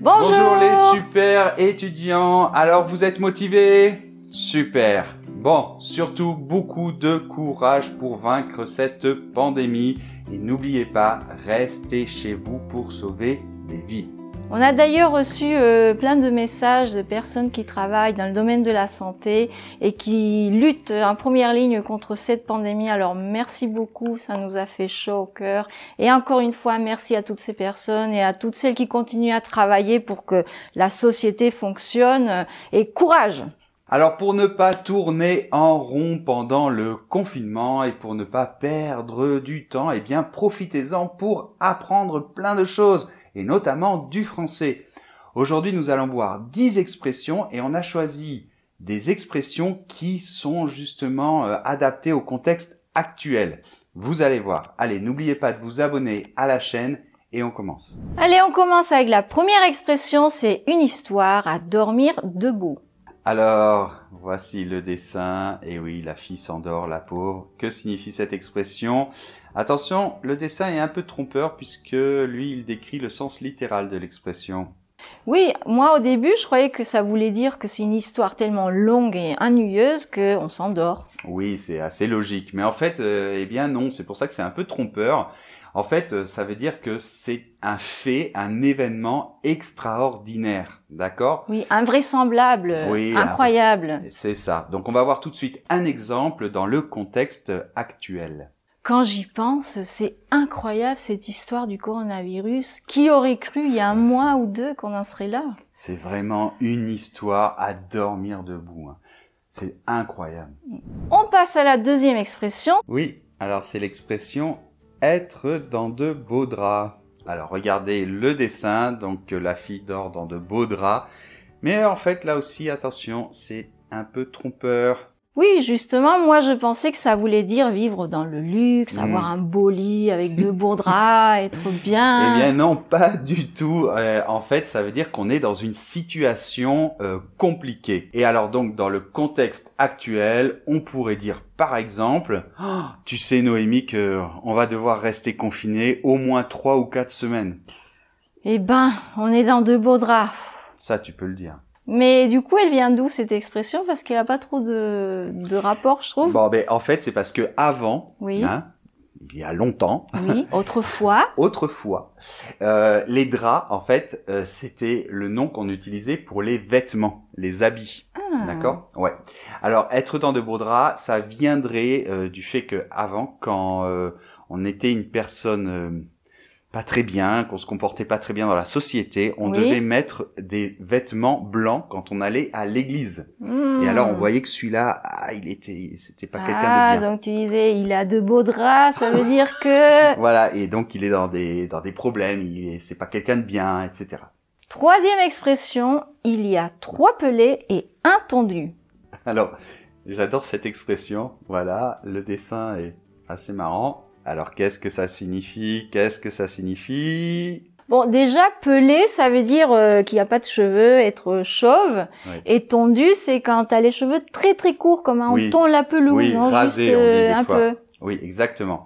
Bonjour. Bonjour les super étudiants. Alors vous êtes motivés? Super. Bon, surtout beaucoup de courage pour vaincre cette pandémie et n'oubliez pas, restez chez vous pour sauver des vies. On a d'ailleurs reçu euh, plein de messages de personnes qui travaillent dans le domaine de la santé et qui luttent en première ligne contre cette pandémie. Alors merci beaucoup, ça nous a fait chaud au cœur. Et encore une fois, merci à toutes ces personnes et à toutes celles qui continuent à travailler pour que la société fonctionne. Et courage Alors pour ne pas tourner en rond pendant le confinement et pour ne pas perdre du temps, eh bien profitez-en pour apprendre plein de choses et notamment du français. Aujourd'hui, nous allons voir 10 expressions et on a choisi des expressions qui sont justement euh, adaptées au contexte actuel. Vous allez voir. Allez, n'oubliez pas de vous abonner à la chaîne et on commence. Allez, on commence avec la première expression, c'est une histoire à dormir debout. Alors, voici le dessin. Et oui, la fille s'endort, la pauvre. Que signifie cette expression? Attention, le dessin est un peu trompeur puisque lui, il décrit le sens littéral de l'expression. Oui, moi au début, je croyais que ça voulait dire que c'est une histoire tellement longue et ennuyeuse qu'on s'endort. Oui, c'est assez logique. Mais en fait, euh, eh bien non, c'est pour ça que c'est un peu trompeur. En fait, euh, ça veut dire que c'est un fait, un événement extraordinaire. D'accord? Oui, invraisemblable, Oui, incroyable. C'est ça. Donc on va voir tout de suite un exemple dans le contexte actuel. Quand j'y pense, c'est incroyable cette histoire du coronavirus. Qui aurait cru il y a un mois ou deux qu'on en serait là? C'est vraiment une histoire à dormir debout. hein. C'est incroyable. On passe à la deuxième expression. Oui, alors c'est l'expression être dans de beaux draps. Alors regardez le dessin, donc la fille dort dans de beaux draps. Mais en fait là aussi, attention, c'est un peu trompeur. Oui, justement, moi je pensais que ça voulait dire vivre dans le luxe, Mm. avoir un beau lit avec de beaux draps, être bien. Eh bien non, pas du tout. Euh, en fait, ça veut dire qu'on est dans une situation euh, compliquée. Et alors donc dans le contexte actuel, on pourrait dire par exemple, Oh, tu sais Noémie que on va devoir rester confiné au moins trois ou quatre semaines. Eh ben, on est dans de beaux draps. Ça, tu peux le dire. Mais du coup, elle vient d'où cette expression? Parce qu'elle a pas trop de, de rapport, je trouve. Bon, ben en fait, c'est parce que avant, Oui. hein, il y a longtemps, Oui, autrefois. autrefois, euh, les draps, en fait, euh, c'était le nom qu'on utilisait pour les vêtements, les habits. Ah. D'accord? Ouais. Alors, être dans de beaux draps, ça viendrait euh, du fait que avant, quand euh, on était une personne euh, pas très bien, qu'on se comportait pas très bien dans la société, on Oui. devait mettre des vêtements blancs quand on allait à l'église. Hmm. Et alors, on voyait que celui-là, ah, il était, c'était pas quelqu'un Ah, de bien. donc tu disais, il a de beaux draps, ça veut dire que... Voilà. Et donc, il est dans des dans des problèmes. Il est, c'est pas quelqu'un de bien, etc. Troisième expression, il y a trois pelés et un tondu. Alors, j'adore cette expression. Voilà, le dessin est assez marrant. Alors, qu'est-ce que ça signifie? Qu'est-ce que ça signifie? Bon, déjà, pelé, ça veut dire euh, qu'il n'y a pas de cheveux, être chauve. Et tondu, c'est quand t'as les cheveux très très courts, comme un Oui. on la pelouse, Oui, hein, rasé, juste on dit euh, des un fois. peu. Oui, exactement.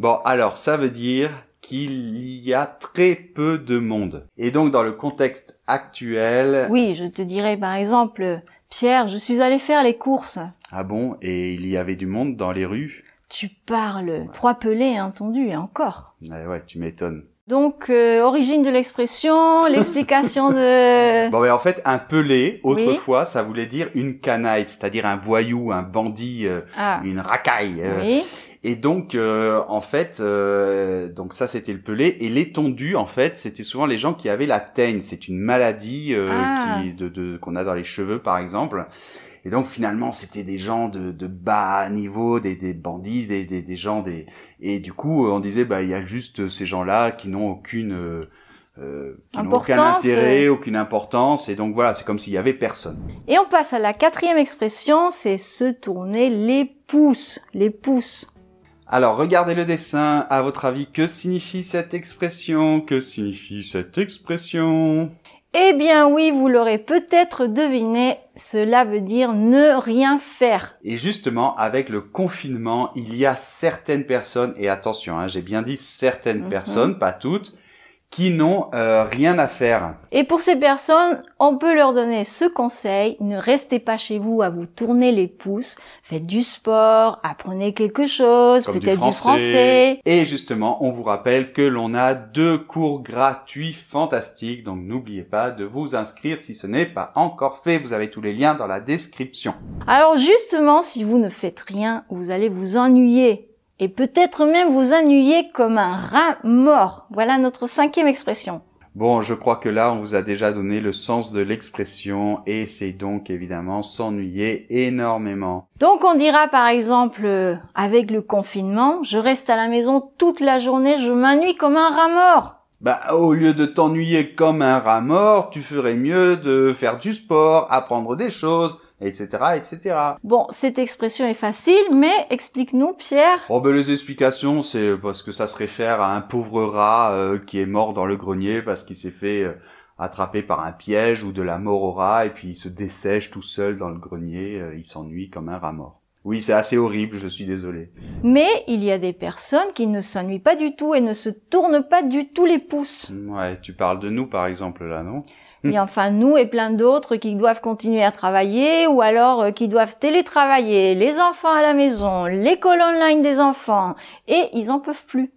Bon, alors, ça veut dire qu'il y a très peu de monde. Et donc, dans le contexte actuel, Oui, je te dirais par exemple, Pierre, je suis allé faire les courses. ah bon, et il y avait du monde dans les rues? Tu parles, trois pelés, un tondu, et encore. Ouais, ouais, tu m'étonnes. Donc, euh, origine de l'expression, l'explication de... Bon, mais en fait, un pelé, autrefois, ça voulait dire une canaille, c'est-à-dire un voyou, un bandit, euh, Ah, une racaille. euh, oui. Et donc, euh, en fait, euh, donc ça c'était le pelé. Et l'étendu, en fait, c'était souvent les gens qui avaient la teigne. C'est une maladie euh, Ah. qui de, de- qu'on a dans les cheveux, par exemple. Et donc finalement, c'était des gens de, de bas niveau, des, des bandits, des, des, des gens des. Et du coup, on disait, bah il y a juste ces gens-là qui n'ont aucune euh, euh, qui n'ont aucun intérêt, aucune importance. Et donc voilà, c'est comme s'il y avait personne. Et on passe à la quatrième expression, c'est se tourner les pouces, les pouces. Alors, regardez le dessin. À votre avis, que signifie cette expression? Que signifie cette expression? Eh bien oui, vous l'aurez peut-être deviné, cela veut dire ne rien faire. Et justement, avec le confinement, il y a certaines personnes, et attention, hein, j'ai bien dit certaines Mhm. personnes, pas toutes, qui n'ont euh, rien à faire. Et pour ces personnes, on peut leur donner ce conseil, ne restez pas chez vous à vous tourner les pouces, faites du sport, apprenez quelque chose, peut-être du, français. Et justement, on vous rappelle que l'on a deux cours gratuits fantastiques, donc n'oubliez pas de vous inscrire si ce n'est pas encore fait, vous avez tous les liens dans la description. Alors justement, si vous ne faites rien, vous allez vous ennuyer et peut-être même vous ennuyer comme un rat mort. Voilà notre cinquième expression. Bon, je crois que là, on vous a déjà donné le sens de l'expression et c'est donc évidemment s'ennuyer énormément. Donc on dira par exemple, euh, avec le confinement, je reste à la maison toute la journée, je m'ennuie comme un rat mort. Bah, au lieu de t'ennuyer comme un rat mort, tu ferais mieux de faire du sport, apprendre des choses, etc., etc. Bon, cette expression est facile, mais explique-nous, Pierre. Oh ben les explications, c'est parce que ça se réfère à un pauvre rat euh, qui est mort dans le grenier parce qu'il s'est fait euh, attraper par un piège ou de la mort au rat et puis il se dessèche tout seul dans le grenier, euh, il s'ennuie comme un rat mort. Oui, c'est assez horrible, je suis désolé. Mais il y a des personnes qui ne s'ennuient pas du tout et ne se tournent pas du tout les pouces. Ouais, tu parles de nous par exemple là, non? et enfin nous et plein d'autres qui doivent continuer à travailler ou alors euh, qui doivent télétravailler, les enfants à la maison, l'école online des enfants, et ils en peuvent plus.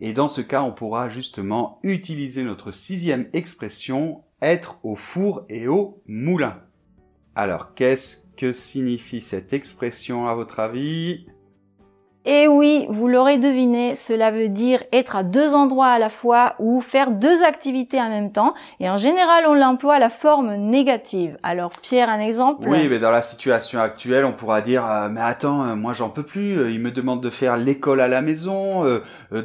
Et dans ce cas, on pourra justement utiliser notre sixième expression, être au four et au moulin. Alors, qu'est-ce que signifie cette expression à votre avis? Et oui, vous l'aurez deviné, cela veut dire être à deux endroits à la fois ou faire deux activités en même temps. Et en général, on l'emploie à la forme négative. Alors Pierre, un exemple Oui, mais dans la situation actuelle, on pourra dire euh, mais attends, euh, moi j'en peux plus. Euh, il me demande de faire l'école à la maison.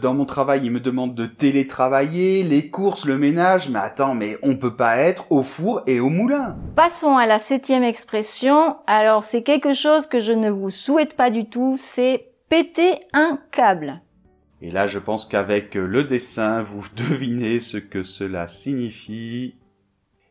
dans mon travail, il me demande de télétravailler, les courses, le ménage. Mais attends, mais on peut pas être au four et au moulin. Passons à la septième expression. Alors c'est quelque chose que je ne vous souhaite pas du tout. C'est péter un câble. Et là, je pense qu'avec le dessin, vous devinez ce que cela signifie.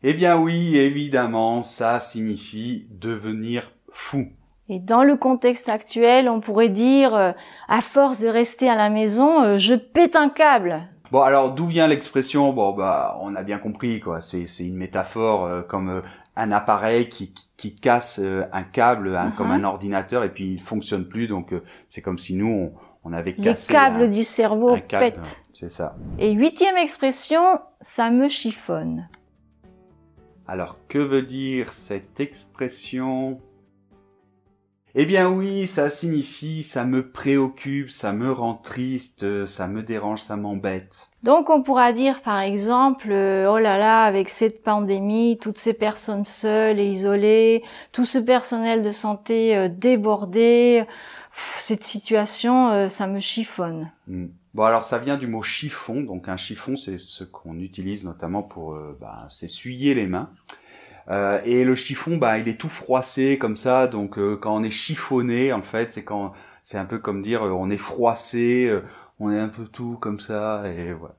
Eh bien oui, évidemment, ça signifie devenir fou. Et dans le contexte actuel, on pourrait dire, euh, à force de rester à la maison, euh, je pète un câble. Bon, alors d'où vient l'expression Bon, bah, on a bien compris, quoi. C'est, c'est une métaphore euh, comme euh, un appareil qui, qui, casse euh, un câble, comme uh-huh. un ordinateur, et puis il fonctionne plus. Donc, c'est comme si nous, on, on avait cassé les câbles du cerveau pètent. C'est ça. Et huitième expression, ça me chiffonne. Alors, que veut dire cette expression? Eh bien oui, ça signifie ça me préoccupe, ça me rend triste, ça me dérange, ça m'embête. Donc on pourra dire par exemple, euh, oh là là, avec cette pandémie, toutes ces personnes seules et isolées, tout ce personnel de santé euh, débordé, cette situation, euh, ça me chiffonne. Hmm. Bon alors ça vient du mot chiffon, donc un chiffon c'est ce qu'on utilise notamment pour bah, s'essuyer les mains. Euh, et le chiffon, bah, il est tout froissé comme ça. Donc, euh, quand on est chiffonné, en fait, c'est quand c'est un peu comme dire euh, on est froissé, on est un peu tout comme ça. Et voilà.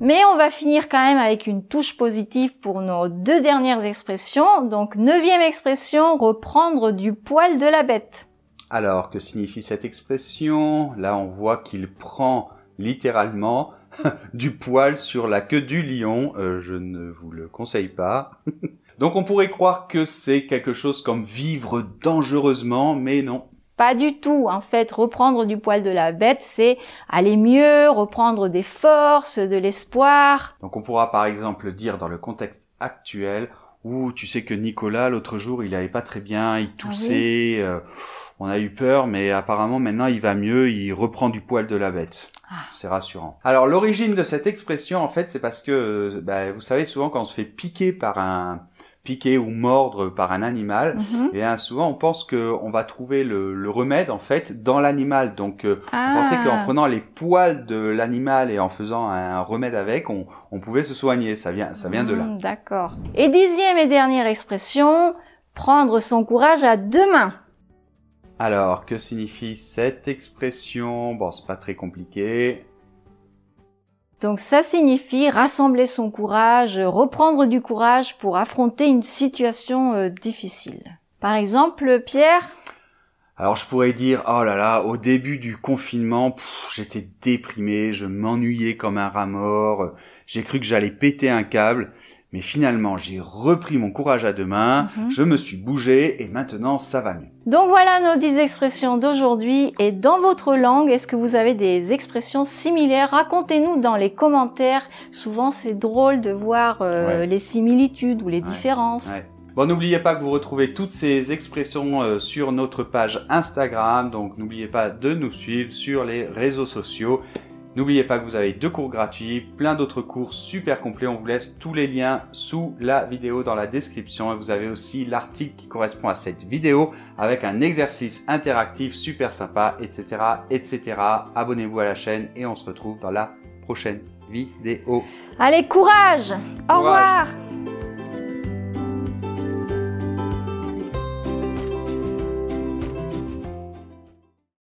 Mais on va finir quand même avec une touche positive pour nos deux dernières expressions. Donc, neuvième expression, reprendre du poil de la bête. Alors, que signifie cette expression? Là, on voit qu'il prend littéralement du poil sur la queue du lion. je ne vous le conseille pas. Donc on pourrait croire que c'est quelque chose comme vivre dangereusement, mais non. Pas du tout. En fait, reprendre du poil de la bête, c'est aller mieux, reprendre des forces, de l'espoir. Donc on pourra par exemple dire dans le contexte actuel, où tu sais que Nicolas l'autre jour il allait pas très bien, il ah toussait, euh, on a eu peur, mais apparemment maintenant il va mieux, il reprend du poil de la bête. Ah. C'est rassurant. Alors l'origine de cette expression en fait c'est parce que bah, vous savez souvent quand on se fait piquer par un piquer ou mordre par un animal, mhm. et bien souvent on pense qu'on va trouver le, remède en fait dans l'animal. Donc euh, on pensait qu'en ah. prenant les poils de l'animal et en faisant un remède avec, on, pouvait se soigner. Ça vient, ça vient de là. Hmm, d'accord. Et dixième et dernière expression, prendre son courage à deux mains. Alors, que signifie cette expression? Bon, c'est pas très compliqué. Donc ça signifie rassembler son courage, reprendre du courage pour affronter une situation euh, difficile. Par exemple, Pierre? Alors je pourrais dire, oh là là, au début du confinement, j'étais déprimé, je m'ennuyais comme un rat mort, j'ai cru que j'allais péter un câble. Mais finalement, j'ai repris mon courage à deux mains, mhm. je me suis bougé et maintenant ça va mieux. Donc voilà nos 10 expressions d'aujourd'hui. Et dans votre langue, est-ce que vous avez des expressions similaires? Racontez-nous dans les commentaires. Souvent c'est drôle de voir euh, les similitudes ou les différences. Bon, n'oubliez pas que vous retrouvez toutes ces expressions euh, sur notre page Instagram. Donc n'oubliez pas de nous suivre sur les réseaux sociaux. N'oubliez pas que vous avez deux cours gratuits, plein d'autres cours super complets. On vous laisse tous les liens sous la vidéo dans la description. Et vous avez aussi l'article qui correspond à cette vidéo avec un exercice interactif super sympa, etc. etc. Abonnez-vous à la chaîne et on se retrouve dans la prochaine vidéo. Allez, courage. Au revoir